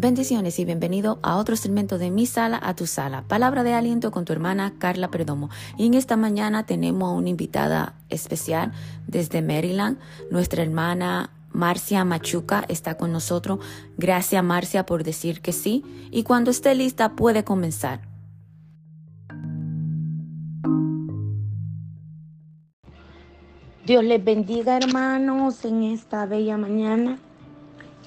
Bendiciones y bienvenido a otro segmento de Mi Sala a tu Sala. Palabra de aliento con tu hermana Carla Perdomo. Y en esta mañana tenemos a una invitada especial desde Maryland. Nuestra hermana Marcia Machuca está con nosotros. Gracias Marcia por decir que sí. Y cuando esté lista puede comenzar. Dios les bendiga hermanos en esta bella mañana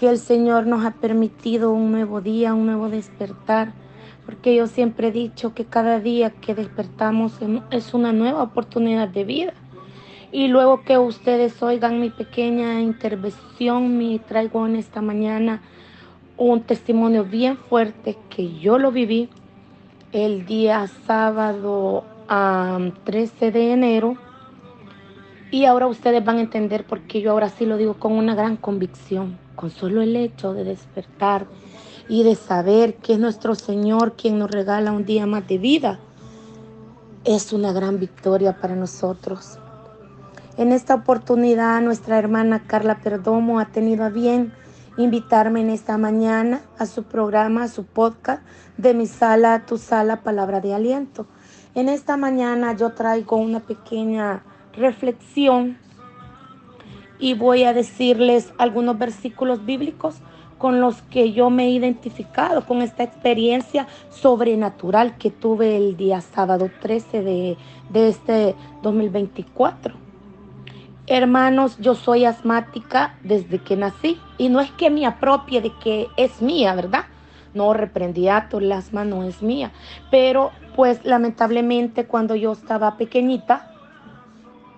que el Señor nos ha permitido un nuevo día, un nuevo despertar, porque yo siempre he dicho que cada día que despertamos es una nueva oportunidad de vida. Y luego que ustedes oigan mi pequeña intervención, me traigo en esta mañana un testimonio bien fuerte que yo lo viví el día sábado 13 de enero. Y ahora ustedes van a entender por qué yo ahora sí lo digo con una gran convicción con solo el hecho de despertar y de saber que es nuestro Señor quien nos regala un día más de vida, es una gran victoria para nosotros. En esta oportunidad nuestra hermana Carla Perdomo ha tenido a bien invitarme en esta mañana a su programa, a su podcast de mi sala a tu sala, palabra de aliento. En esta mañana yo traigo una pequeña reflexión y voy a decirles algunos versículos bíblicos con los que yo me he identificado con esta experiencia sobrenatural que tuve el día sábado 13 de, de este 2024. Hermanos, yo soy asmática desde que nací y no es que me apropie de que es mía, ¿verdad? No reprendía, el asma no es mía, pero pues lamentablemente cuando yo estaba pequeñita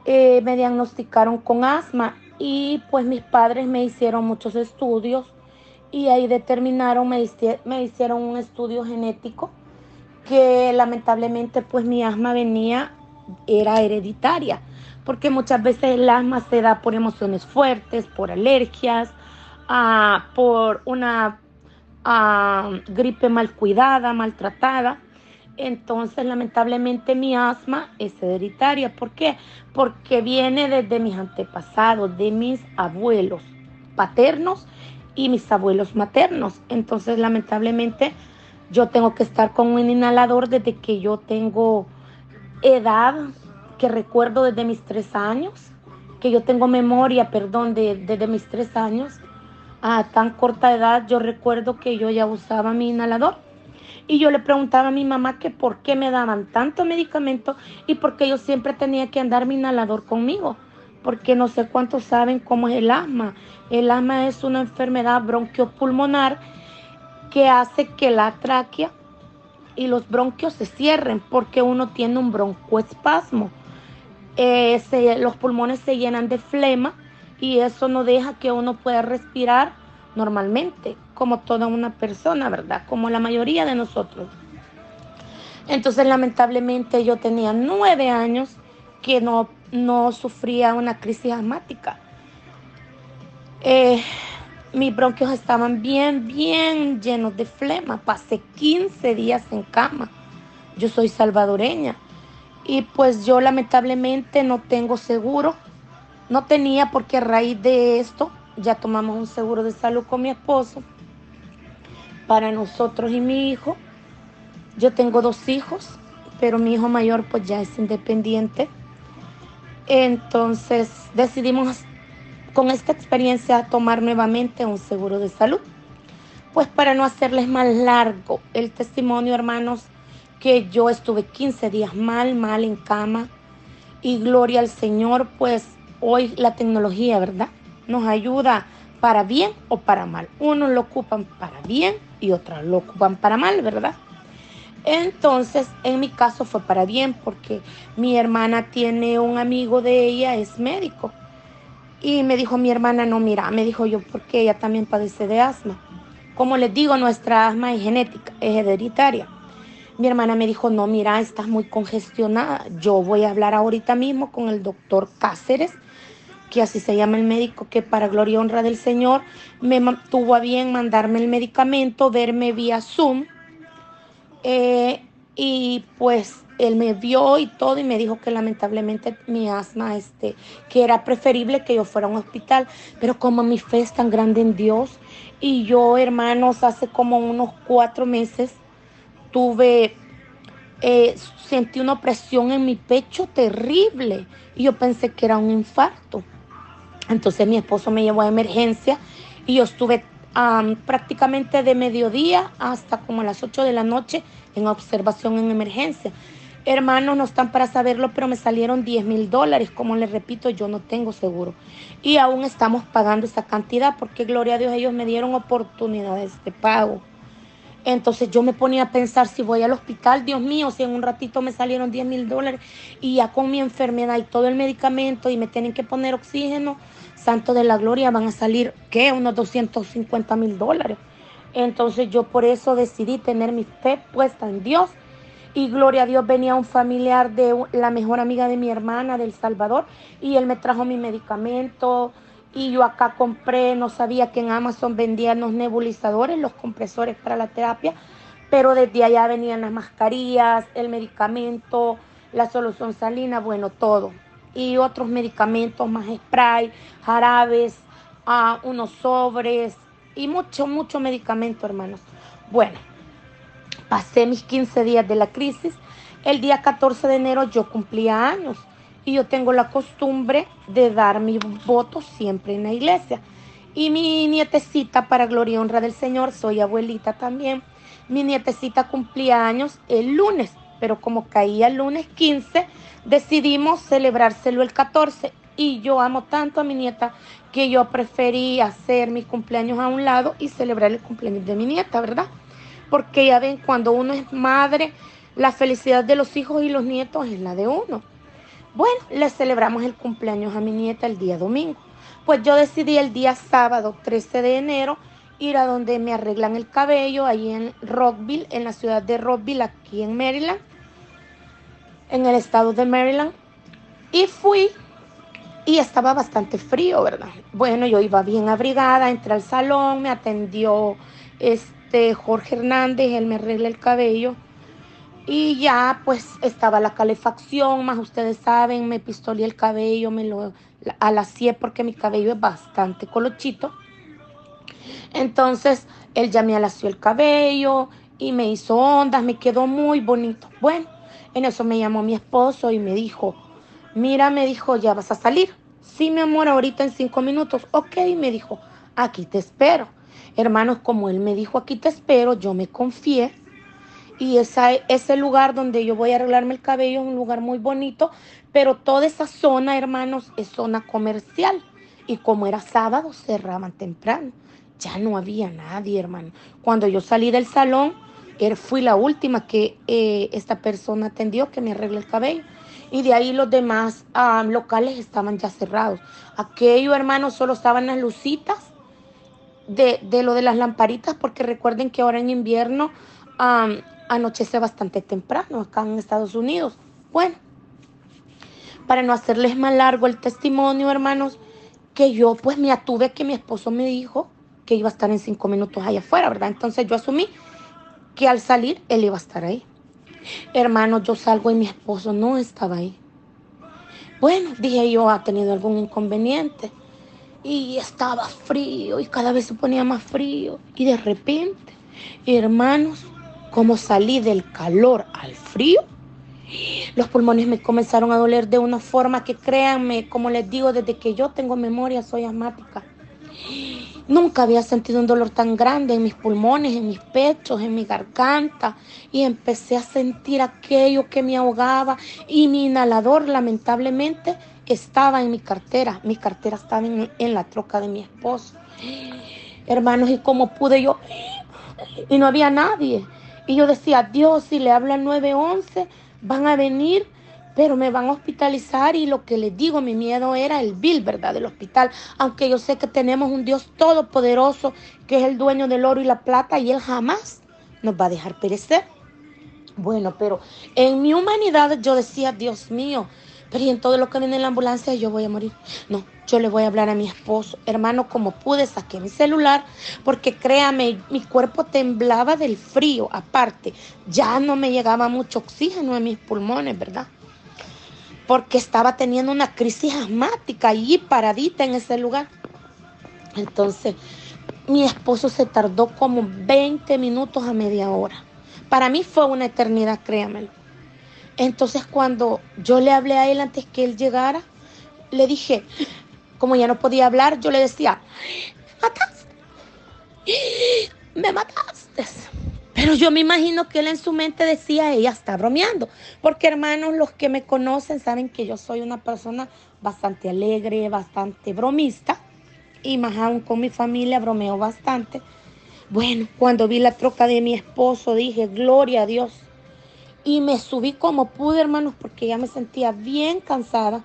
eh, me diagnosticaron con asma y pues mis padres me hicieron muchos estudios y ahí determinaron, me, me hicieron un estudio genético que lamentablemente pues mi asma venía, era hereditaria, porque muchas veces el asma se da por emociones fuertes, por alergias, ah, por una ah, gripe mal cuidada, maltratada. Entonces, lamentablemente mi asma es hereditaria. ¿Por qué? Porque viene desde mis antepasados, de mis abuelos paternos y mis abuelos maternos. Entonces, lamentablemente, yo tengo que estar con un inhalador desde que yo tengo edad, que recuerdo desde mis tres años, que yo tengo memoria, perdón, desde mis tres años. A tan corta edad, yo recuerdo que yo ya usaba mi inhalador y yo le preguntaba a mi mamá que por qué me daban tanto medicamento y por qué yo siempre tenía que andar mi inhalador conmigo. Porque no sé cuántos saben cómo es el asma. El asma es una enfermedad bronquiopulmonar que hace que la tráquea y los bronquios se cierren porque uno tiene un broncoespasmo. Eh, los pulmones se llenan de flema y eso no deja que uno pueda respirar normalmente, como toda una persona, ¿verdad? Como la mayoría de nosotros. Entonces, lamentablemente, yo tenía nueve años que no, no sufría una crisis asmática. Eh, mis bronquios estaban bien, bien llenos de flema. Pasé 15 días en cama. Yo soy salvadoreña. Y pues yo lamentablemente no tengo seguro. No tenía porque a raíz de esto ya tomamos un seguro de salud con mi esposo para nosotros y mi hijo. Yo tengo dos hijos, pero mi hijo mayor pues ya es independiente. Entonces decidimos con esta experiencia tomar nuevamente un seguro de salud. Pues para no hacerles más largo el testimonio, hermanos, que yo estuve 15 días mal, mal en cama. Y gloria al Señor, pues hoy la tecnología, ¿verdad? nos ayuda para bien o para mal. Unos lo ocupan para bien y otros lo ocupan para mal, ¿verdad? Entonces, en mi caso fue para bien porque mi hermana tiene un amigo de ella, es médico. Y me dijo mi hermana, no, mira, me dijo yo, porque ella también padece de asma. Como les digo, nuestra asma es genética, es hereditaria. Mi hermana me dijo, no, mira, estás muy congestionada. Yo voy a hablar ahorita mismo con el doctor Cáceres que así se llama el médico, que para gloria y honra del Señor me tuvo a bien mandarme el medicamento, verme vía Zoom. Eh, y pues él me vio y todo y me dijo que lamentablemente mi asma, este, que era preferible que yo fuera a un hospital, pero como mi fe es tan grande en Dios y yo, hermanos, hace como unos cuatro meses tuve, eh, sentí una opresión en mi pecho terrible y yo pensé que era un infarto. Entonces mi esposo me llevó a emergencia y yo estuve prácticamente de mediodía hasta como las 8 de la noche en observación en emergencia. Hermanos, no están para saberlo, pero me salieron 10 mil dólares. Como les repito, yo no tengo seguro. Y aún estamos pagando esa cantidad porque, gloria a Dios, ellos me dieron oportunidades de pago. Entonces yo me ponía a pensar si voy al hospital, Dios mío, si en un ratito me salieron 10 mil dólares y ya con mi enfermedad y todo el medicamento y me tienen que poner oxígeno, santo de la gloria, van a salir, ¿qué? Unos 250 mil dólares. Entonces yo por eso decidí tener mi fe puesta en Dios. Y gloria a Dios venía un familiar de la mejor amiga de mi hermana del Salvador y él me trajo mi medicamento y yo acá compré, no sabía que en Amazon vendían los nebulizadores, los compresores para la terapia, pero desde allá venían las mascarillas, el medicamento, la solución salina, bueno, todo. Y otros medicamentos más spray, jarabes, ah, unos sobres, y mucho, mucho medicamento, hermanos. Bueno, pasé mis 15 días de la crisis. El día 14 de enero yo cumplía años y yo tengo la costumbre de dar mi voto siempre en la iglesia. Y mi nietecita, para gloria y honra del Señor, soy abuelita también. Mi nietecita cumplía años el lunes, pero como caía el lunes 15, decidimos celebrárselo el 14 y yo amo tanto a mi nieta que yo preferí hacer mis cumpleaños a un lado y celebrar el cumpleaños de mi nieta, ¿verdad? Porque ya ven, cuando uno es madre, la felicidad de los hijos y los nietos es la de uno. Bueno, le celebramos el cumpleaños a mi nieta el día domingo. Pues yo decidí el día sábado 13 de enero ir a donde me arreglan el cabello, ahí en Rockville, en la ciudad de Rockville, aquí en Maryland, en el estado de Maryland. Y fui y estaba bastante frío, ¿verdad? Bueno, yo iba bien abrigada, entré al salón, me atendió este Jorge Hernández, él me arregla el cabello y ya pues estaba la calefacción, más ustedes saben, me pistolé el cabello, me lo alacié porque mi cabello es bastante colochito. Entonces él ya me alació el cabello y me hizo ondas, me quedó muy bonito. Bueno, en eso me llamó mi esposo y me dijo, Mira, me dijo, ¿ya vas a salir? Sí, mi amor, ahorita en cinco minutos. Ok, me dijo, aquí te espero. Hermanos, como él me dijo, aquí te espero, yo me confié. Y esa, ese lugar donde yo voy a arreglarme el cabello es un lugar muy bonito, pero toda esa zona, hermanos, es zona comercial. Y como era sábado, cerraban temprano. Ya no había nadie, hermano. Cuando yo salí del salón, er, fui la última que eh, esta persona atendió que me arregle el cabello y de ahí los demás locales estaban ya cerrados. Aquello, hermanos, solo estaban las lucitas de, lo de las lamparitas, porque recuerden que ahora en invierno anochece bastante temprano acá en Estados Unidos. Bueno, para no hacerles más largo el testimonio, hermanos, que yo pues me atuve que mi esposo me dijo que iba a estar en cinco minutos allá afuera, ¿verdad? Entonces yo asumí que al salir él iba a estar ahí. Hermano, yo salgo y mi esposo no estaba ahí. Bueno, dije yo, ha tenido algún inconveniente. Y estaba frío y cada vez se ponía más frío. Y de repente, hermanos, como salí del calor al frío, los pulmones me comenzaron a doler de una forma que créanme, como les digo, desde que yo tengo memoria soy asmática. Nunca había sentido un dolor tan grande en mis pulmones, en mis pechos, en mi garganta. Y empecé a sentir aquello que me ahogaba. Y mi inhalador, lamentablemente, estaba en mi cartera. Mi cartera estaba en, la troca de mi esposo. Hermanos, ¿y cómo pude yo? Y no había nadie. Y yo decía, Dios, si le habla al 911, van a venir pero me van a hospitalizar y lo que les digo, mi miedo era el bill, ¿verdad? Del hospital, aunque yo sé que tenemos un Dios todopoderoso que es el dueño del oro y la plata y Él jamás nos va a dejar perecer. Bueno, pero en mi humanidad yo decía, Dios mío, pero y en todo lo que viene en la ambulancia yo voy a morir. No, yo le voy a hablar a mi esposo. Hermano, como pude, saqué mi celular, porque créame, mi cuerpo temblaba del frío. Aparte, ya no me llegaba mucho oxígeno en mis pulmones, ¿verdad? Porque estaba teniendo una crisis asmática allí paradita en ese lugar. Entonces, mi esposo se tardó como 20 minutos a media hora. Para mí fue una eternidad, créamelo. Entonces cuando yo le hablé a él antes que él llegara, le dije, como ya no podía hablar, yo le decía, mataste, me mataste. Pero yo me imagino que él en su mente decía, ella está bromeando. Porque hermanos, los que me conocen saben que yo soy una persona bastante alegre, bastante bromista. Y más aún con mi familia bromeo bastante. Bueno, cuando vi la troca de mi esposo dije, gloria a Dios. Y me subí como pude, hermanos, porque ya me sentía bien cansada.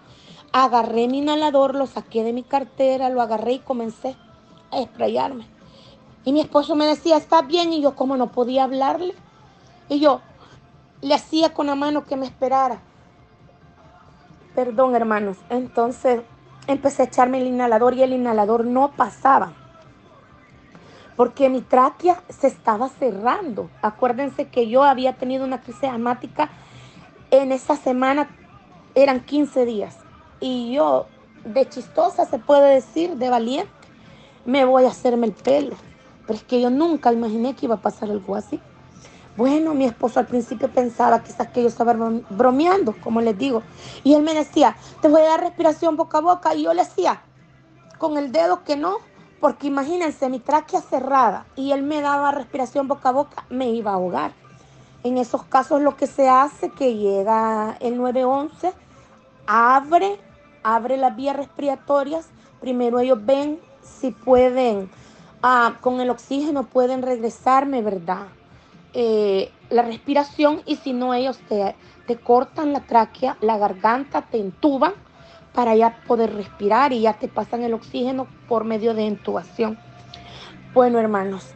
Agarré mi inhalador, lo saqué de mi cartera, lo agarré y comencé a esprayarme. Y mi esposo me decía, ¿está bien? Y yo, como no podía hablarle. Y yo le hacía con la mano que me esperara. Perdón, hermanos. Entonces empecé a echarme el inhalador y el inhalador no pasaba porque mi tráquea se estaba cerrando. Acuérdense que yo había tenido una crisis asmática en esa semana, eran 15 días. Y yo, de chistosa se puede decir, de valiente, me voy a hacerme el pelo. Pero es que yo nunca imaginé que iba a pasar algo así. Bueno, mi esposo al principio pensaba quizás que yo estaba bromeando, como les digo. Y él me decía, te voy a dar respiración boca a boca. Y yo le decía, con el dedo que no, porque imagínense, mi tráquea cerrada y él me daba respiración boca a boca, me iba a ahogar. En esos casos lo que se hace que llega el 911, abre, abre las vías respiratorias. Primero ellos ven si pueden, ah, con el oxígeno pueden regresarme, ¿verdad? Eh, la respiración y si no ellos te, te cortan la tráquea, la garganta, te entuban para ya poder respirar y ya te pasan el oxígeno por medio de intubación. Bueno, hermanos,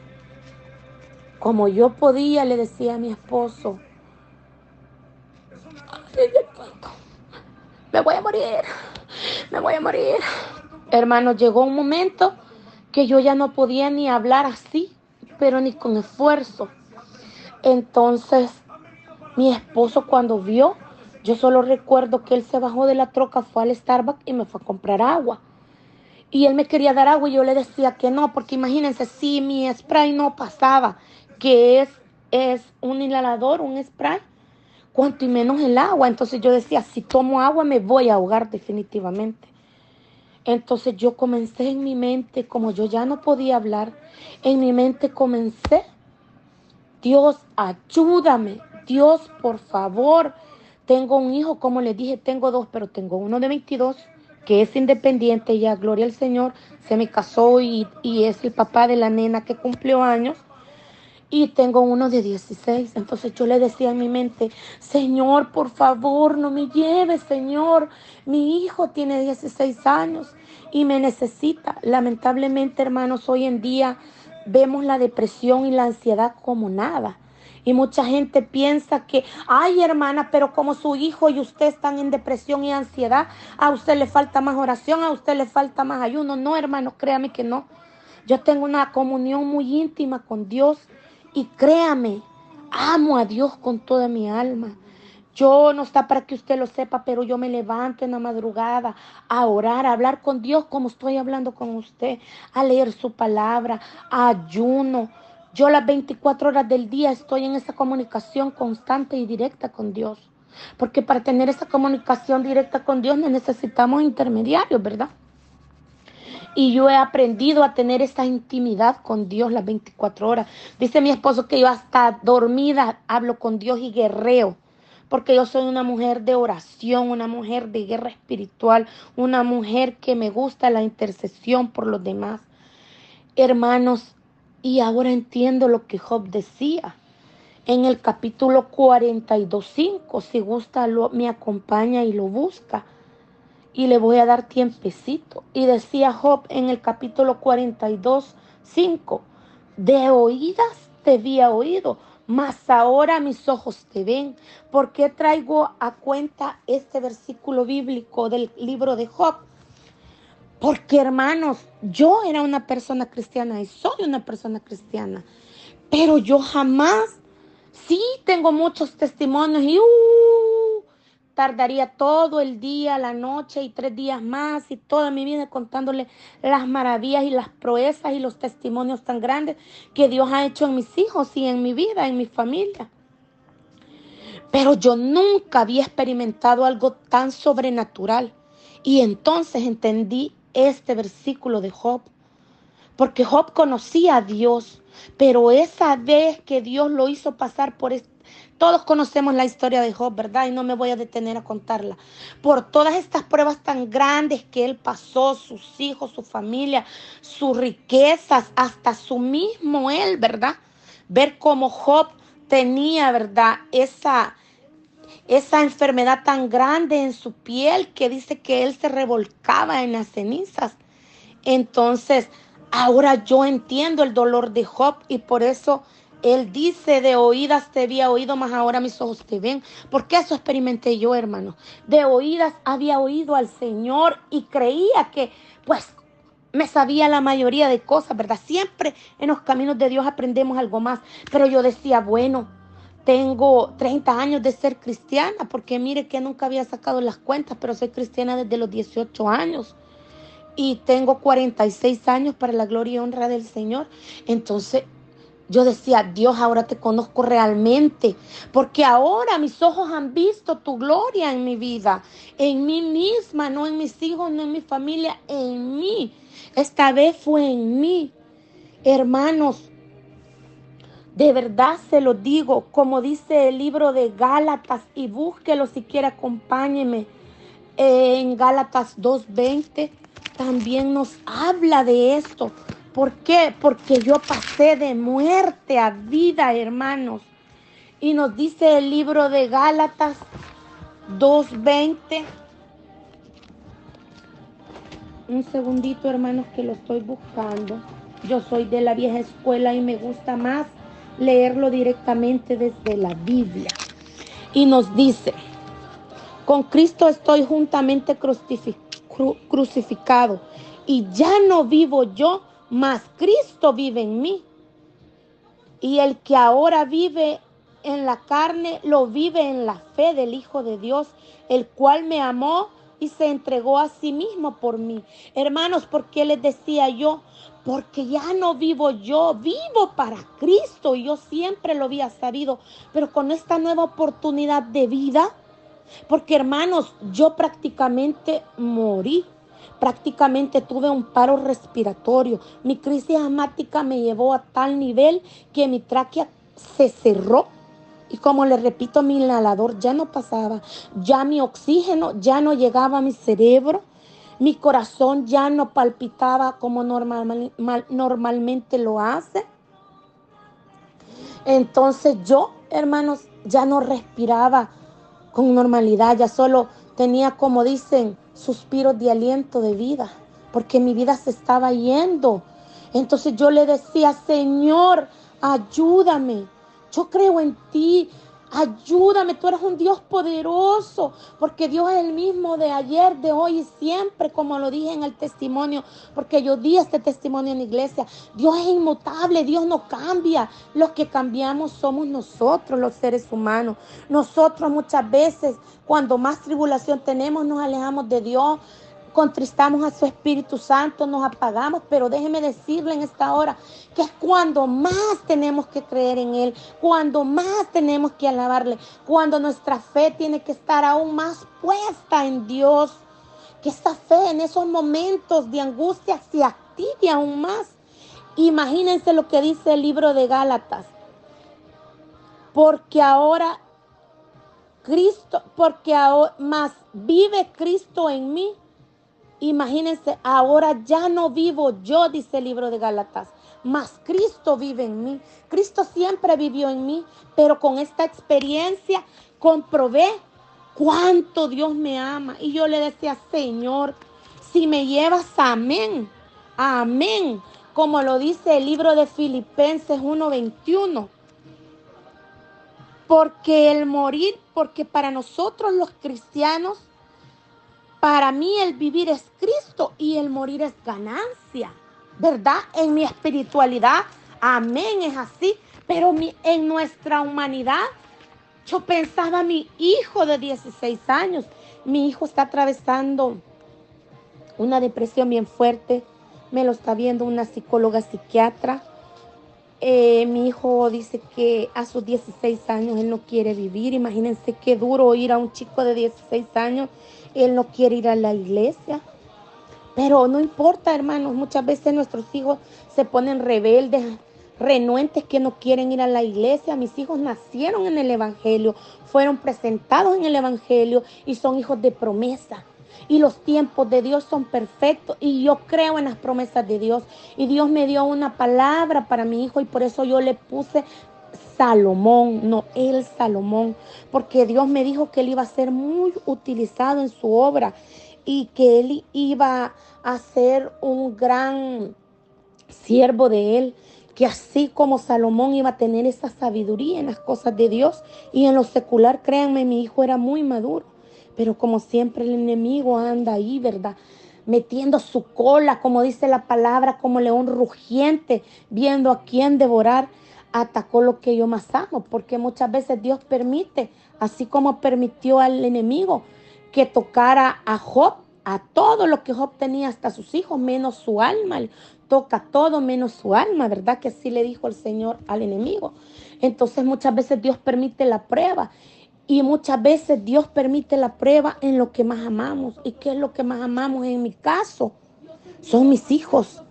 como yo podía, le decía a mi esposo, me voy a morir, me voy a morir. Hermanos, llegó un momento que yo ya no podía ni hablar así, pero ni con esfuerzo. Entonces, mi esposo cuando vio yo solo recuerdo que él se bajó de la troca, fue al Starbucks y me fue a comprar agua. Y él me quería dar agua y yo le decía que no, porque imagínense, si mi spray no pasaba, que es, es un inhalador, un spray, cuanto y menos el agua. Entonces yo decía, si tomo agua me voy a ahogar definitivamente. Entonces yo comencé en mi mente, como yo ya no podía hablar, en mi mente comencé, Dios, ayúdame, Dios, por favor, tengo un hijo, como les dije, tengo dos, pero tengo uno de 22 que es independiente, ya gloria al Señor, se me casó y, y es el papá de la nena que cumplió años. Y tengo uno de 16. Entonces yo le decía en mi mente, Señor, por favor, no me lleves, Señor. Mi hijo tiene 16 años y me necesita. Lamentablemente, hermanos, hoy en día vemos la depresión y la ansiedad como nada. Y mucha gente piensa que, ay hermana, pero como su hijo y usted están en depresión y ansiedad, a usted le falta más oración, a usted le falta más ayuno. No, hermano, créame que no. Yo tengo una comunión muy íntima con Dios y créame, amo a Dios con toda mi alma. Yo no está para que usted lo sepa, pero yo me levanto en la madrugada a orar, a hablar con Dios como estoy hablando con usted, a leer su palabra, a ayuno. Yo las 24 horas del día estoy en esa comunicación constante y directa con Dios. Porque para tener esa comunicación directa con Dios necesitamos intermediarios, ¿verdad? Y yo he aprendido a tener esa intimidad con Dios las 24 horas. Dice mi esposo que yo hasta dormida hablo con Dios y guerreo. Porque yo soy una mujer de oración, una mujer de guerra espiritual, una mujer que me gusta la intercesión por los demás. Hermanos, y ahora entiendo lo que Job decía en el capítulo 42.5. Si gusta, lo, me acompaña y lo busca. Y le voy a dar tiempecito. Y decía Job en el capítulo 42.5. De oídas te había oído, mas ahora mis ojos te ven. ¿Por qué traigo a cuenta este versículo bíblico del libro de Job? Porque hermanos, yo era una persona cristiana y soy una persona cristiana, pero yo jamás, sí tengo muchos testimonios y uh, tardaría todo el día, la noche y tres días más y toda mi vida contándole las maravillas y las proezas y los testimonios tan grandes que Dios ha hecho en mis hijos y en mi vida, en mi familia. Pero yo nunca había experimentado algo tan sobrenatural. Y entonces entendí este versículo de Job. Porque Job conocía a Dios, pero esa vez que Dios lo hizo pasar por todos conocemos la historia de Job, ¿verdad? Y no me voy a detener a contarla. Por todas estas pruebas tan grandes que él pasó, sus hijos, su familia, sus riquezas, hasta su mismo él, ¿verdad? Ver cómo Job tenía, ¿verdad? Esa, esa enfermedad tan grande en su piel que dice que él se revolcaba en las cenizas. Entonces, ahora yo entiendo el dolor de Job y por eso él dice, de oídas te había oído, más ahora mis ojos te ven. Porque eso experimenté yo, hermano. De oídas había oído al Señor y creía que, pues, me sabía la mayoría de cosas, ¿verdad? Siempre en los caminos de Dios aprendemos algo más. Pero yo decía, bueno, tengo 30 años de ser cristiana, porque mire que nunca había sacado las cuentas, pero soy cristiana desde los 18 años. Y tengo 46 años para la gloria y honra del Señor. Entonces, yo decía, Dios, ahora te conozco realmente, porque ahora mis ojos han visto tu gloria en mi vida, en mí misma, no en mis hijos, no en mi familia, en mí. Esta vez fue en mí. Hermanos, de verdad se lo digo, como dice el libro de Gálatas, y búsquelo si quiere, acompáñeme. En Gálatas 2.20 también nos habla de esto. ¿Por qué? Porque yo pasé de muerte a vida, hermanos. Y nos dice el libro de Gálatas 2.20. Un segundito, hermanos, que lo estoy buscando. Yo soy de la vieja escuela y me gusta más leerlo directamente desde la Biblia. Y nos dice, con Cristo estoy juntamente crucificado y ya no vivo yo, mas Cristo vive en mí. Y el que ahora vive en la carne, lo vive en la fe del Hijo de Dios, el cual me amó y se entregó a sí mismo por mí. Hermanos, ¿por qué les decía yo? Porque ya no vivo yo, vivo para Cristo y yo siempre lo había sabido, pero con esta nueva oportunidad de vida, porque hermanos, yo prácticamente morí, prácticamente tuve un paro respiratorio, mi crisis asmática me llevó a tal nivel que mi tráquea se cerró y como le repito, mi inhalador ya no pasaba, ya mi oxígeno ya no llegaba a mi cerebro mi corazón ya no palpitaba como normalmente lo hace. Entonces yo, hermanos, ya no respiraba con normalidad, ya solo tenía, como dicen, suspiros de aliento de vida, porque mi vida se estaba yendo. Entonces yo le decía, Señor, ayúdame. Yo creo en ti, Ayúdame, tú eres un Dios poderoso, porque Dios es el mismo de ayer, de hoy y siempre, como lo dije en el testimonio, porque yo di este testimonio en la iglesia. Dios es inmutable, Dios no cambia. Los que cambiamos somos nosotros, los seres humanos. Nosotros muchas veces, cuando más tribulación tenemos, nos alejamos de Dios contristamos a su Espíritu Santo, nos apagamos, pero déjeme decirle en esta hora que es cuando más tenemos que creer en Él, cuando más tenemos que alabarle, cuando nuestra fe tiene que estar aún más puesta en Dios, que esta fe en esos momentos de angustia se active aún más. Imagínense lo que dice el libro de Gálatas, porque ahora Cristo, porque ahora más vive Cristo en mí Imagínense, ahora ya no vivo yo, dice el libro de Gálatas, mas Cristo vive en mí. Cristo siempre vivió en mí, pero con esta experiencia comprobé cuánto Dios me ama. Y yo le decía, Señor, si me llevas, amén, amén, como lo dice el libro de Filipenses 1:21. Porque el morir, porque para nosotros los cristianos, para mí el vivir es Cristo y el morir es ganancia, ¿verdad? En mi espiritualidad, amén, es así. Pero en nuestra humanidad, yo pensaba mi hijo de 16 años, mi hijo está atravesando una depresión bien fuerte, me lo está viendo una psicóloga psiquiatra. Eh, mi hijo dice que a sus 16 años él no quiere vivir. Imagínense qué duro ir a un chico de 16 años. Él no quiere ir a la iglesia. Pero no importa, hermanos. Muchas veces nuestros hijos se ponen rebeldes, renuentes que no quieren ir a la iglesia. Mis hijos nacieron en el Evangelio, fueron presentados en el Evangelio y son hijos de promesa y los tiempos de Dios son perfectos y yo creo en las promesas de Dios. Y Dios me dio una palabra para mi hijo y por eso yo le puse Salomón, no el Salomón, porque Dios me dijo que él iba a ser muy utilizado en su obra y que él iba a ser un gran siervo de él, que así como Salomón iba a tener esa sabiduría en las cosas de Dios y en lo secular, créanme, mi hijo era muy maduro. Pero como siempre el enemigo anda ahí, ¿verdad? Metiendo su cola, como dice la palabra, como león rugiente, viendo a quién devorar, atacó lo que yo más amo, porque muchas veces Dios permite, así como permitió al enemigo que tocara a Job, a todo lo que Job tenía, hasta sus hijos, menos su alma. Toca todo menos su alma, ¿verdad? Que así le dijo el Señor al enemigo. Entonces muchas veces Dios permite la prueba y muchas veces Dios permite la prueba en lo que más amamos. ¿Y qué es lo que más amamos en mi caso? Son mis hijos.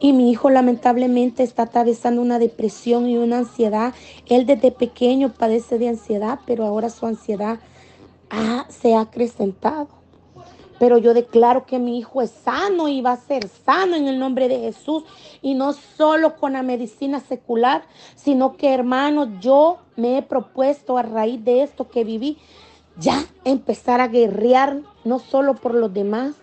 Y mi hijo lamentablemente está atravesando una depresión y una ansiedad. Él desde pequeño padece de ansiedad, pero ahora su ansiedad se ha acrecentado. Pero yo declaro que mi hijo es sano y va a ser sano en el nombre de Jesús. Y no solo con la medicina secular, sino que hermanos, yo me he propuesto a raíz de esto que viví, ya empezar a guerrear, no solo por los demás,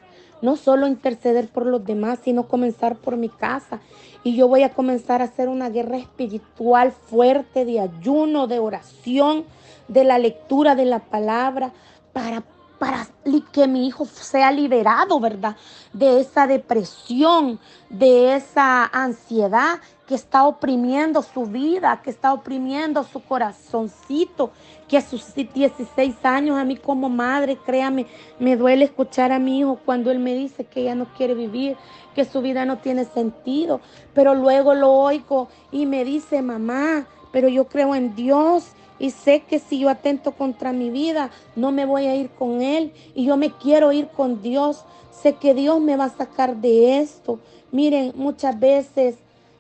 no solo interceder por los demás, sino comenzar por mi casa. Y yo voy a comenzar a hacer una guerra espiritual fuerte de ayuno, de oración, de la lectura de la palabra, para para que mi hijo sea liberado, ¿verdad? De esa depresión, de esa ansiedad que está oprimiendo su vida, que está oprimiendo su corazoncito, que a sus 16 años a mí como madre, créame, me duele escuchar a mi hijo cuando él me dice que ya no quiere vivir, que su vida no tiene sentido, pero luego lo oigo y me dice, mamá, pero yo creo en Dios y sé que si yo atento contra mi vida, no me voy a ir con Él. Y yo me quiero ir con Dios. Sé que Dios me va a sacar de esto. Miren, muchas veces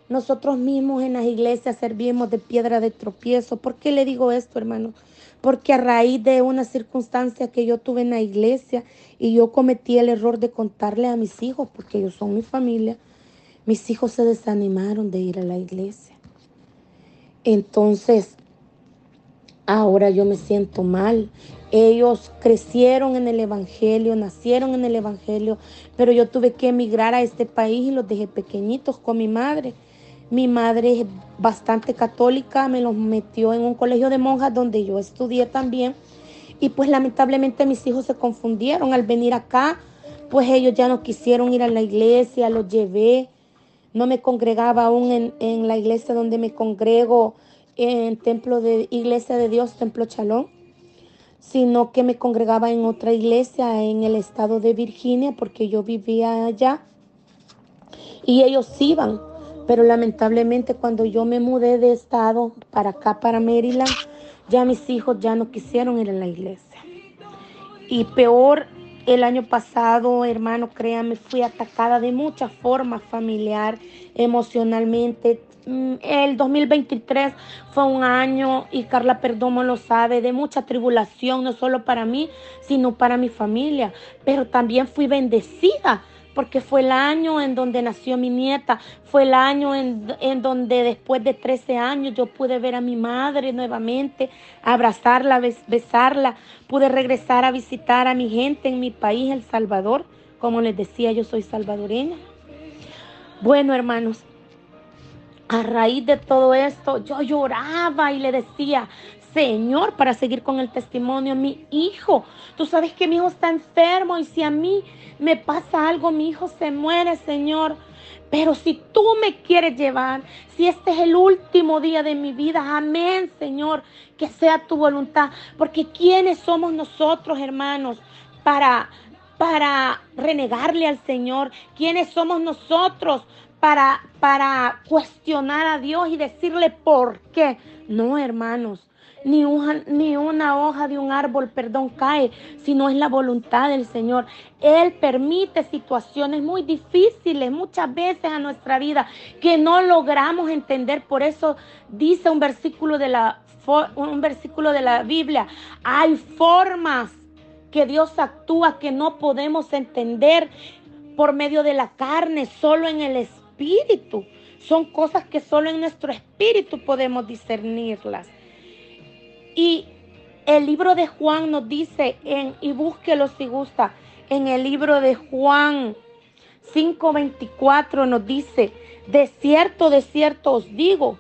nosotros mismos en las iglesias servimos de piedra de tropiezo. ¿Por qué le digo esto, hermano? Porque a raíz de una circunstancia que yo tuve en la iglesia y yo cometí el error de contarle a mis hijos, porque ellos son mi familia, mis hijos se desanimaron de ir a la iglesia. Entonces, ahora yo me siento mal. Ellos crecieron en el Evangelio, nacieron en el Evangelio, pero yo tuve que emigrar a este país y los dejé pequeñitos con mi madre. Mi madre es bastante católica, me los metió en un colegio de monjas donde yo estudié también. Y pues lamentablemente mis hijos se confundieron al venir acá, pues ellos ya no quisieron ir a la iglesia, los llevé. No me congregaba aún en, en la iglesia donde me congrego en templo de iglesia de Dios, templo Chalón, sino que me congregaba en otra iglesia en el estado de Virginia porque yo vivía allá y ellos iban, pero lamentablemente cuando yo me mudé de estado para acá, para Maryland, ya mis hijos ya no quisieron ir a la iglesia. Y peor, el año pasado, hermano, créame, fui atacada de muchas formas, familiar, emocionalmente, el 2023 fue un año, y Carla Perdomo lo sabe, de mucha tribulación, no solo para mí, sino para mi familia. Pero también fui bendecida porque fue el año en donde nació mi nieta, fue el año en, en, donde después de 13 años yo pude ver a mi madre nuevamente, abrazarla, besarla, pude regresar a visitar a mi gente en mi país, El Salvador. Como les decía, yo soy salvadoreña. Bueno, hermanos, a raíz de todo esto, yo lloraba y le decía, Señor, para seguir con el testimonio, mi hijo, tú sabes que mi hijo está enfermo y si a mí me pasa algo, mi hijo se muere, Señor. Pero si tú me quieres llevar, si este es el último día de mi vida, amén, Señor, que sea tu voluntad. Porque ¿quiénes somos nosotros, hermanos, para, para renegarle al Señor? ¿Quiénes somos nosotros para, para cuestionar a Dios y decirle por qué? No, hermanos ni, ni una hoja de un árbol, perdón, cae, sino es la voluntad del Señor. Él permite situaciones muy difíciles muchas veces a nuestra vida que no logramos entender. Por eso dice un versículo de la, un versículo de la Biblia, hay formas que Dios actúa que no podemos entender por medio de la carne, solo en el espíritu. Son cosas que solo en nuestro espíritu podemos discernirlas. Y el libro de Juan nos dice, en, y búsquelo si gusta, en el libro de Juan 5:24 nos dice, de cierto, de cierto os digo,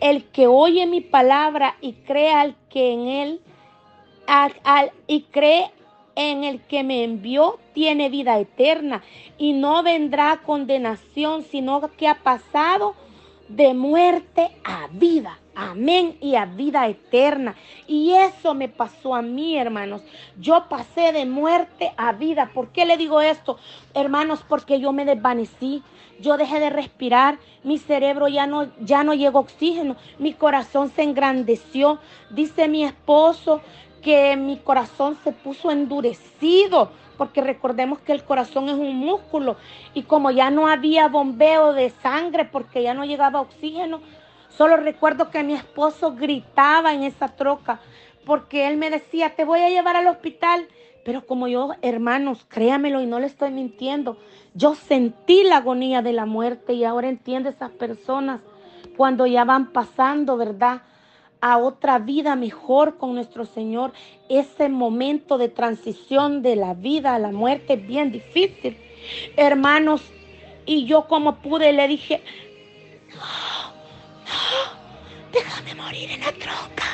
el que oye mi palabra y cree al que en él, al, y cree en el que me envió, tiene vida eterna y no vendrá condenación, sino que ha pasado de muerte a vida. Amén y a vida eterna. Y eso me pasó a mí, hermanos. Yo pasé de muerte a vida. ¿Por qué le digo esto? Hermanos, porque yo me desvanecí. Yo dejé de respirar, mi cerebro ya no, ya no llegó oxígeno, mi corazón se engrandeció. Dice mi esposo que mi corazón se puso endurecido porque recordemos que el corazón es un músculo y como ya no había bombeo de sangre porque ya no llegaba oxígeno, solo recuerdo que mi esposo gritaba en esa troca porque él me decía, te voy a llevar al hospital. Pero como yo, hermanos, créamelo y no le estoy mintiendo, yo sentí la agonía de la muerte y ahora entiendo esas personas cuando ya van pasando, ¿verdad? A otra vida mejor con nuestro Señor. Ese momento de transición de la vida a la muerte es bien difícil. Hermanos, y yo como pude le dije, no, déjame morir en la troca.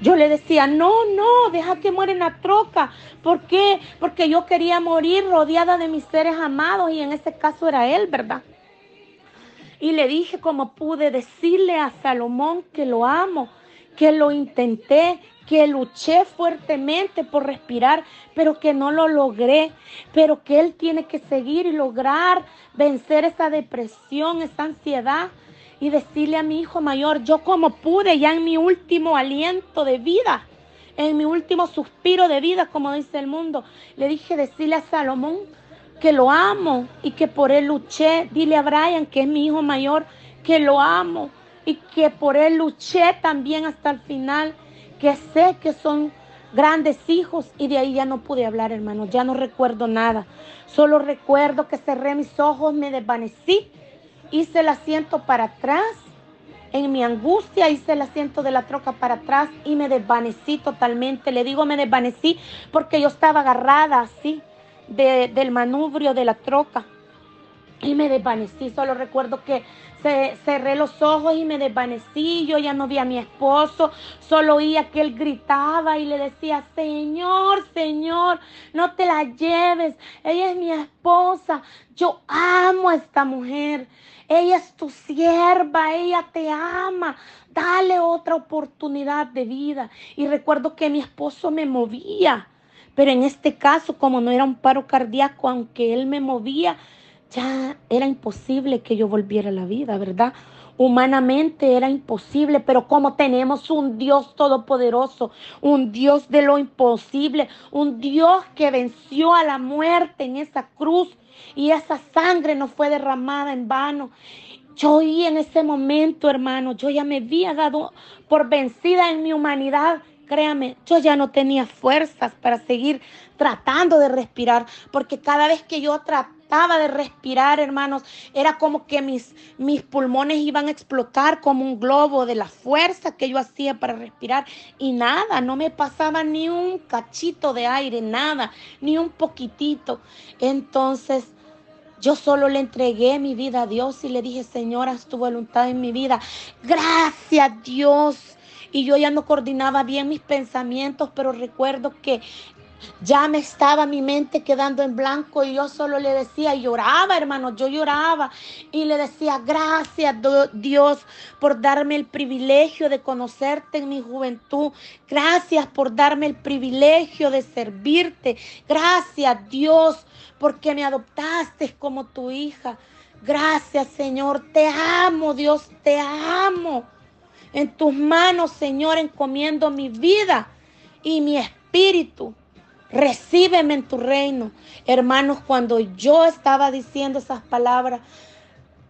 Yo le decía, no, no, deja que muera en la troca. ¿Por qué? Porque yo quería morir rodeada de mis seres amados y en ese caso era él, ¿verdad? Y le dije como pude decirle a Salomón que lo amo, que lo intenté, que luché fuertemente por respirar, pero que no lo logré, pero que Él tiene que seguir y lograr vencer esa depresión, esa ansiedad y decirle a mi hijo mayor, yo como pude ya en mi último aliento de vida, en mi último suspiro de vida, como dice el mundo, le dije decirle a Salomón que lo amo y que por él luché, dile a Brian, que es mi hijo mayor, que lo amo y que por él luché también hasta el final, que sé que son grandes hijos y de ahí ya no pude hablar, hermano, ya no recuerdo nada. Solo recuerdo que cerré mis ojos, me desvanecí, hice el asiento para atrás. En mi angustia hice el asiento de la troca para atrás y me desvanecí totalmente. Le digo me desvanecí porque yo estaba agarrada así del manubrio de la troca y me desvanecí. Solo recuerdo que cerré los ojos y me desvanecí. Yo ya no vi a mi esposo, solo oía que él gritaba y le decía, Señor, Señor, no te la lleves. Ella es mi esposa. Yo amo a esta mujer. Ella es tu sierva, ella te ama. Dale otra oportunidad de vida. Y recuerdo que mi esposo me movía. Pero en este caso, como no era un paro cardíaco, aunque él me movía, ya era imposible que yo volviera a la vida, ¿verdad? Humanamente era imposible, pero como tenemos un Dios todopoderoso, un Dios de lo imposible, un Dios que venció a la muerte en esa cruz y esa sangre no fue derramada en vano. Yo oí en ese momento, hermano, yo ya me había dado por vencida en mi humanidad. Créame, yo ya no tenía fuerzas para seguir tratando de respirar, porque cada vez que yo trataba, de respirar, hermanos, era como que mis, mis pulmones iban a explotar como un globo de la fuerza que yo hacía para respirar y nada, no me pasaba ni un cachito de aire, nada, ni un poquitito. Entonces, yo solo le entregué mi vida a Dios y le dije, Señor, haz tu voluntad en mi vida. Gracias, Dios. Y yo ya no coordinaba bien mis pensamientos, pero recuerdo que ya me estaba mi mente quedando en blanco y yo solo le decía, lloraba, hermano, yo lloraba y le decía, gracias Dios por darme el privilegio de conocerte en mi juventud. Gracias por darme el privilegio de servirte. Gracias Dios porque me adoptaste como tu hija. Gracias Señor, te amo Dios, te amo. En tus manos, Señor, encomiendo mi vida y mi espíritu. Recíbeme en tu reino. Hermanos, cuando yo estaba diciendo esas palabras,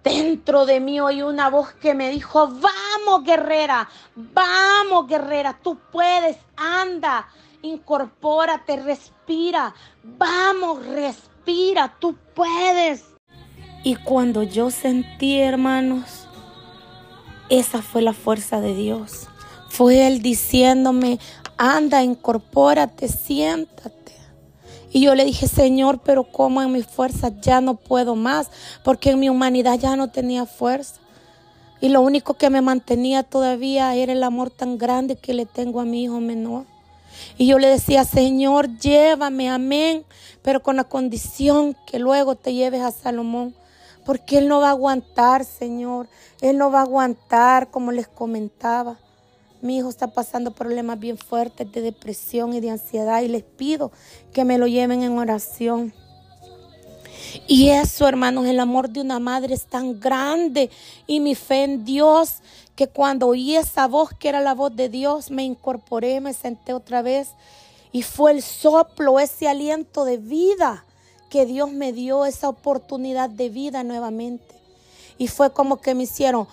dentro de mí oí una voz que me dijo, vamos guerrera, vamos guerrera, tú puedes, anda, incorpórate, respira, vamos, respira, tú puedes. Y cuando yo sentí, hermanos, esa fue la fuerza de Dios. Fue Él diciéndome, anda, incorpórate, siéntate. Y yo le dije, Señor, pero como en mi fuerza ya no puedo más, porque en mi humanidad ya no tenía fuerza. Y lo único que me mantenía todavía era el amor tan grande que le tengo a mi hijo menor. Y yo le decía, Señor, llévame, amén, pero con la condición que luego te lleves a Salomón, porque él no va a aguantar, Señor, él no va a aguantar, como les comentaba. Mi hijo está pasando problemas bien fuertes de depresión y de ansiedad y les pido que me lo lleven en oración. Y eso, hermanos, el amor de una madre es tan grande y mi fe en Dios que cuando oí esa voz que era la voz de Dios, me incorporé, me senté otra vez y fue el soplo, ese aliento de vida que Dios me dio, esa oportunidad de vida nuevamente. Y fue como que me hicieron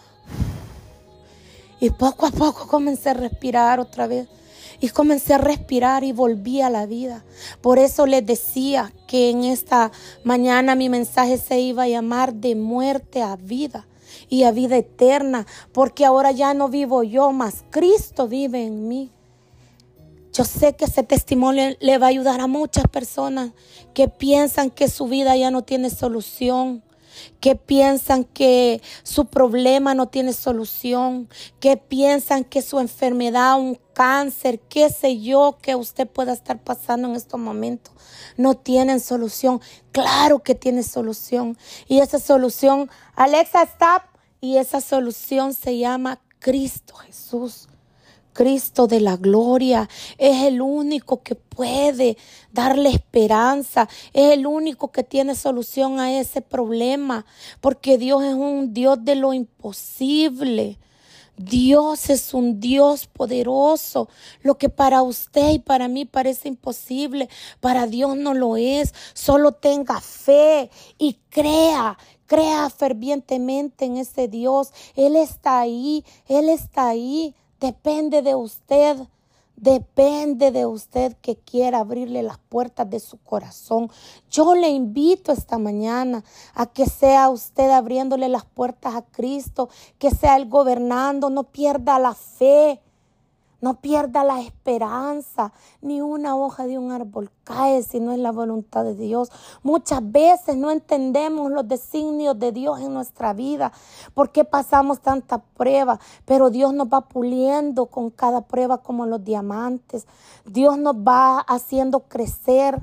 y poco a poco comencé a respirar otra vez. Y comencé a respirar y volví a la vida. Por eso les decía que en esta mañana mi mensaje se iba a llamar de muerte a vida y a vida eterna. Porque ahora ya no vivo yo, más Cristo vive en mí. Yo sé que ese testimonio le va a ayudar a muchas personas que piensan que su vida ya no tiene solución que piensan que su problema no tiene solución, que piensan que su enfermedad, un cáncer, qué sé yo, que usted pueda estar pasando en estos momentos, no tienen solución. Claro que tiene solución. Y esa solución, Alexa, stop. Y esa solución se llama Cristo Jesús. Cristo de la gloria. Es el único que puede darle esperanza. Es el único que tiene solución a ese problema. Porque Dios es un Dios de lo imposible. Dios es un Dios poderoso. Lo que para usted y para mí parece imposible, para Dios no lo es. Solo tenga fe y crea, crea fervientemente en ese Dios. Él está ahí, Él está ahí. Depende de usted. Depende de usted que quiera abrirle las puertas de su corazón. Yo le invito esta mañana a que sea usted abriéndole las puertas a Cristo, que sea Él gobernando, no pierda la fe. No pierda la esperanza, ni una hoja de un árbol cae si no es la voluntad de Dios. Muchas veces no entendemos los designios de Dios en nuestra vida, por qué pasamos tanta prueba, pero Dios nos va puliendo con cada prueba como los diamantes. Dios nos va haciendo crecer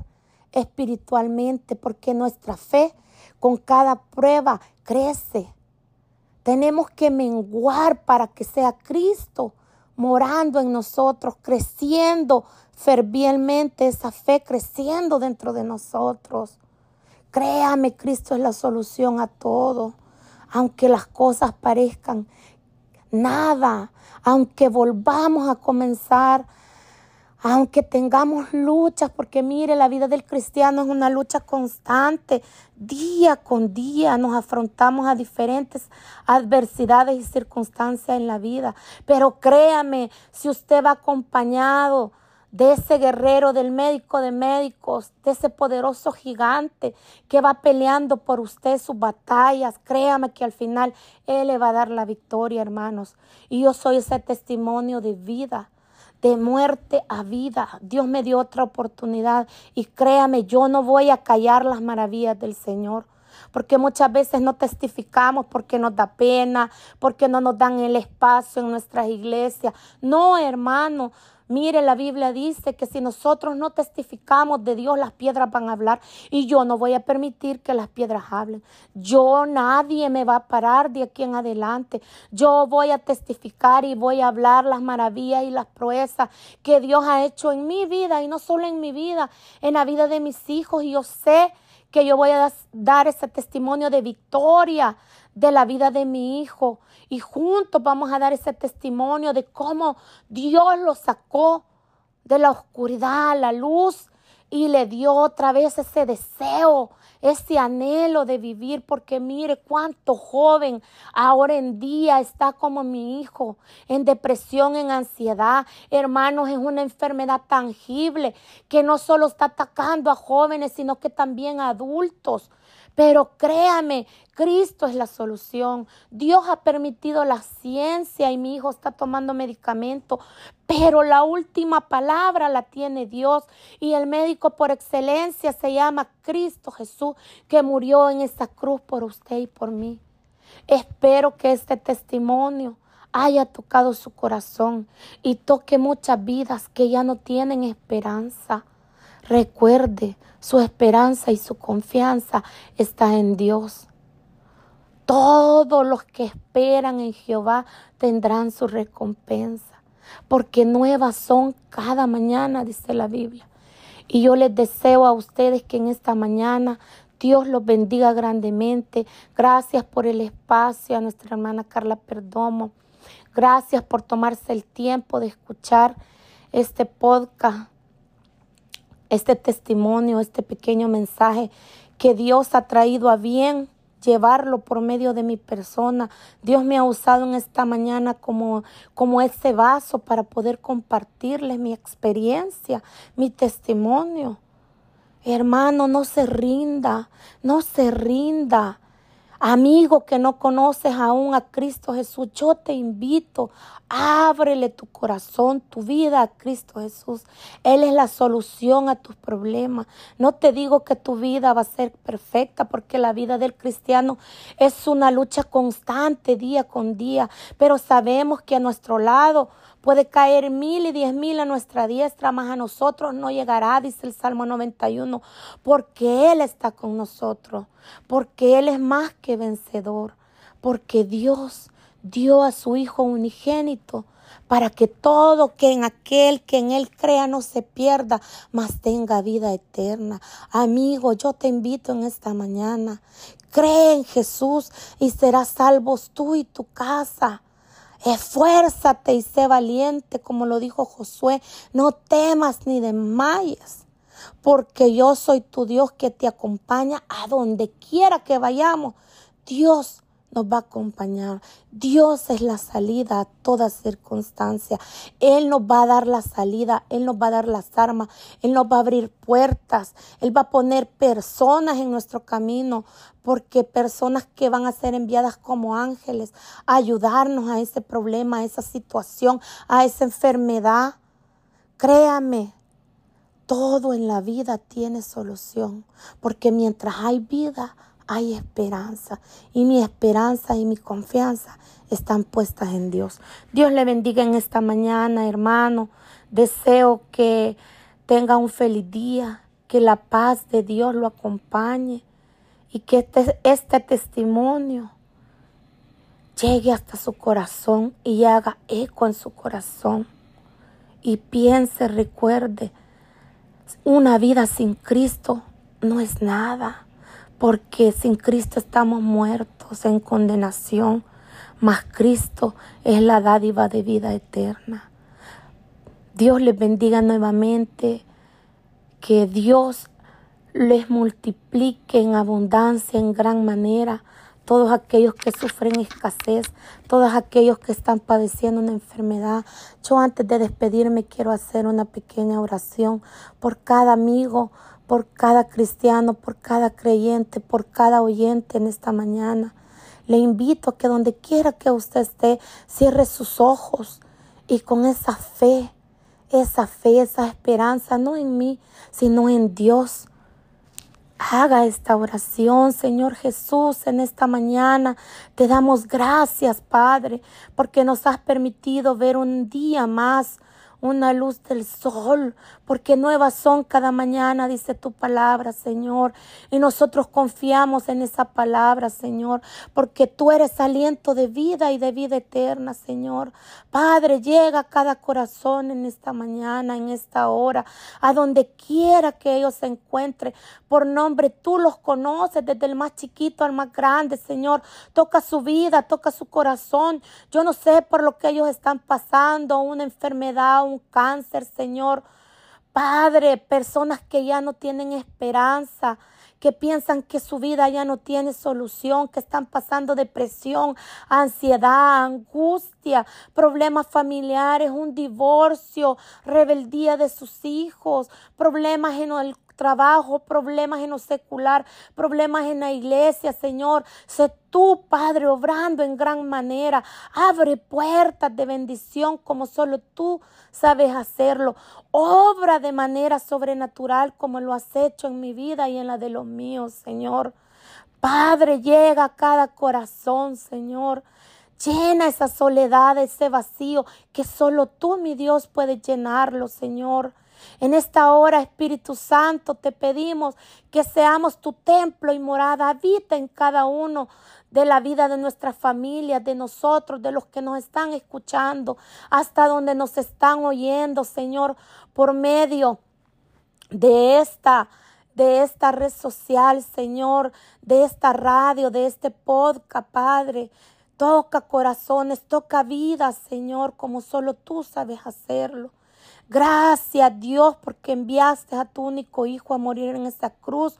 espiritualmente porque nuestra fe con cada prueba crece. Tenemos que menguar para que sea Cristo morando en nosotros, creciendo fervientemente esa fe, creciendo dentro de nosotros. Créame, Cristo es la solución a todo. Aunque las cosas parezcan nada, aunque volvamos a comenzar aunque tengamos luchas, porque mire, la vida del cristiano es una lucha constante, día con día nos afrontamos a diferentes adversidades y circunstancias en la vida. Pero créame, si usted va acompañado de ese guerrero, del médico de médicos, de ese poderoso gigante que va peleando por usted sus batallas, créame que al final Él le va a dar la victoria, hermanos. Y yo soy ese testimonio de vida de muerte a vida. Dios me dio otra oportunidad y créame, yo no voy a callar las maravillas del Señor. Porque muchas veces no testificamos porque nos da pena, porque no nos dan el espacio en nuestras iglesias. No, hermano, Mire, la Biblia dice que si nosotros no testificamos de Dios, las piedras van a hablar. Y yo no voy a permitir que las piedras hablen. Yo, nadie me va a parar de aquí en adelante. Yo voy a testificar y voy a hablar las maravillas y las proezas que Dios ha hecho en mi vida y no solo en mi vida, en la vida de mis hijos. Y yo sé que yo voy a dar ese testimonio de victoria de la vida de mi hijo. Y juntos vamos a dar ese testimonio de cómo Dios lo sacó de la oscuridad a la luz y le dio otra vez ese deseo, ese anhelo de vivir, porque mire cuánto joven ahora en día está como mi hijo, en depresión, en ansiedad. Hermanos, es una enfermedad tangible que no solo está atacando a jóvenes, sino que también a adultos. Pero créame, Cristo es la solución. Dios ha permitido la ciencia y mi hijo está tomando medicamento, pero la última palabra la tiene Dios y el médico por excelencia se llama Cristo Jesús, que murió en esa cruz por usted y por mí. Espero que este testimonio haya tocado su corazón y toque muchas vidas que ya no tienen esperanza. Recuerde, su esperanza y su confianza está en Dios. Todos los que esperan en Jehová tendrán su recompensa, porque nuevas son cada mañana, dice la Biblia. Y yo les deseo a ustedes que en esta mañana Dios los bendiga grandemente. Gracias por el espacio a nuestra hermana Carla Perdomo. Gracias por tomarse el tiempo de escuchar este podcast este testimonio, este pequeño mensaje que Dios ha traído a bien llevarlo por medio de mi persona. Dios me ha usado en esta mañana como, como ese vaso para poder compartirles mi experiencia, mi testimonio. Hermano, no se rinda, no se rinda. Amigo que no conoces aún a Cristo Jesús, yo te invito, ábrele tu corazón, tu vida a Cristo Jesús. Él es la solución a tus problemas. No te digo que tu vida va a ser perfecta, porque la vida del cristiano es una lucha constante día con día, pero sabemos que a nuestro lado Puede caer mil y diez mil a nuestra diestra, más a nosotros no llegará, dice el Salmo 91, porque Él está con nosotros, porque Él es más que vencedor, porque Dios dio a su Hijo unigénito para que todo que en aquel que en Él crea no se pierda, mas tenga vida eterna. Amigo, yo te invito en esta mañana. Cree en Jesús y serás salvos tú y tu casa. Esfuérzate y sé valiente, como lo dijo Josué. No temas ni desmayes, porque yo soy tu Dios que te acompaña a donde quiera que vayamos. Dios nos va a acompañar. Dios es la salida a toda circunstancia. Él nos va a dar la salida, Él nos va a dar las armas, Él nos va a abrir puertas, Él va a poner personas en nuestro camino, porque personas que van a ser enviadas como ángeles a ayudarnos a ese problema, a esa situación, a esa enfermedad. Créame, todo en la vida tiene solución, porque mientras hay vida, hay esperanza y mi esperanza y mi confianza están puestas en Dios. Dios le bendiga en esta mañana, hermano. Deseo que tenga un feliz día, que la paz de Dios lo acompañe y que este, este testimonio llegue hasta su corazón y haga eco en su corazón. Y piense, recuerde, una vida sin Cristo no es nada porque sin Cristo estamos muertos en condenación, mas Cristo es la dádiva de vida eterna. Dios les bendiga nuevamente, que Dios les multiplique en abundancia, en gran manera, todos aquellos que sufren escasez, todos aquellos que están padeciendo una enfermedad. Yo antes de despedirme quiero hacer una pequeña oración por cada amigo, por cada cristiano, por cada creyente, por cada oyente en esta mañana. Le invito a que donde quiera que usted esté, cierre sus ojos y con esa fe, esa fe, esa esperanza, no en mí, sino en Dios, haga esta oración, Señor Jesús, en esta mañana. Te damos gracias, Padre, porque nos has permitido ver un día más una luz del sol, porque nuevas son cada mañana, dice tu palabra, Señor. Y nosotros confiamos en esa palabra, Señor, porque tú eres aliento de vida y de vida eterna, Señor. Padre, llega a cada corazón en esta mañana, en esta hora, a donde quiera que ellos se encuentren. Por nombre, tú los conoces desde el más chiquito al más grande, Señor. Toca su vida, toca su corazón. Yo no sé por lo que ellos están pasando, una enfermedad, cáncer, Señor. Padre, personas que ya no tienen esperanza, que piensan que su vida ya no tiene solución, que están pasando depresión, ansiedad, angustia, problemas familiares, un divorcio, rebeldía de sus hijos, problemas en el trabajo, problemas en lo secular, problemas en la iglesia, Señor. Sé tú, Padre, obrando en gran manera. Abre puertas de bendición como solo tú sabes hacerlo. Obra de manera sobrenatural como lo has hecho en mi vida y en la de los míos, Señor. Padre, llega a cada corazón, Señor. Llena esa soledad, ese vacío que solo tú, mi Dios, puedes llenarlo, Señor. En esta hora, Espíritu Santo, te pedimos que seamos tu templo y morada. Habita en cada uno de la vida de nuestras familias, de nosotros, de los que nos están escuchando, hasta donde nos están oyendo, Señor, por medio de esta de esta red social, Señor, de esta radio, de este podcast, Padre. Toca corazones, toca vidas, Señor, como solo tú sabes hacerlo. Gracias Dios porque enviaste a tu único Hijo a morir en esa cruz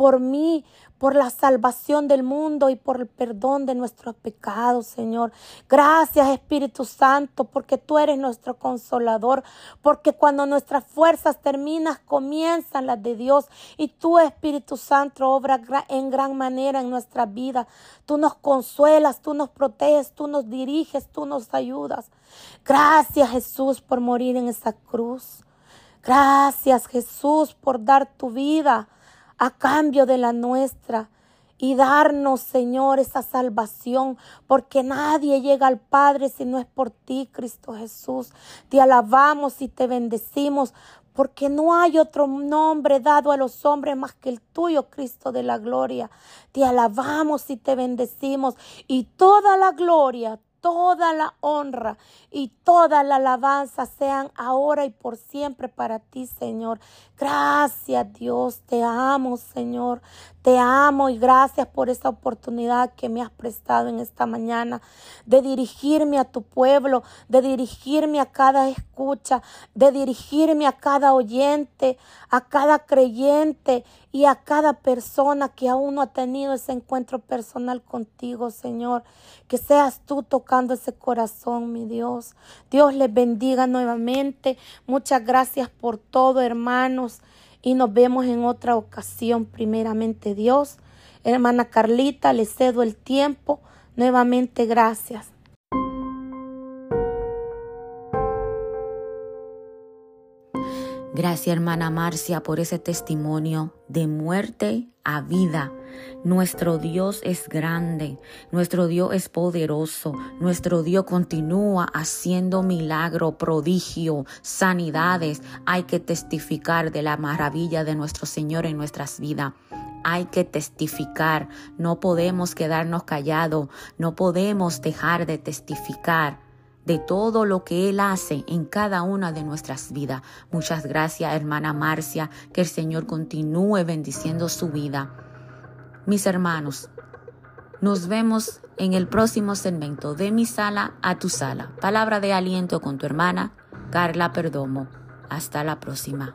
por mí, por la salvación del mundo y por el perdón de nuestros pecados, Señor. Gracias, Espíritu Santo, porque tú eres nuestro consolador, porque cuando nuestras fuerzas terminan, comienzan las de Dios. Y tú, Espíritu Santo, obra en gran manera en nuestra vida. Tú nos consuelas, tú nos proteges, tú nos diriges, tú nos ayudas. Gracias, Jesús, por morir en esa cruz. Gracias, Jesús, por dar tu vida a cambio de la nuestra y darnos, Señor, esa salvación, porque nadie llega al Padre si no es por ti, Cristo Jesús. Te alabamos y te bendecimos, porque no hay otro nombre dado a los hombres más que el tuyo, Cristo de la gloria. Te alabamos y te bendecimos, y toda la gloria, toda la honra y toda la alabanza sean ahora y por siempre para ti, Señor. Gracias, Dios. Te amo, Señor. Te amo y gracias por esta oportunidad que me has prestado en esta mañana de dirigirme a tu pueblo, de dirigirme a cada escucha, de dirigirme a cada oyente, a cada creyente y a cada persona que aún no ha tenido ese encuentro personal contigo, Señor. Que seas tú tocando ese corazón, mi Dios. Dios les bendiga nuevamente. Muchas gracias por todo, hermanos y nos vemos en otra ocasión, primeramente Dios. Hermana Carlita, le cedo el tiempo. Nuevamente, gracias. Gracias hermana Marcia por ese testimonio de muerte a vida. Nuestro Dios es grande, nuestro Dios es poderoso, nuestro Dios continúa haciendo milagro, prodigio, sanidades. Hay que testificar de la maravilla de nuestro Señor en nuestras vidas. Hay que testificar, no podemos quedarnos callados, no podemos dejar de testificar de todo lo que Él hace en cada una de nuestras vidas. Muchas gracias, hermana Marcia, que el Señor continúe bendiciendo su vida. Mis hermanos, nos vemos en el próximo segmento de mi sala a tu sala. Palabra de aliento con tu hermana Carla Perdomo. Hasta la próxima.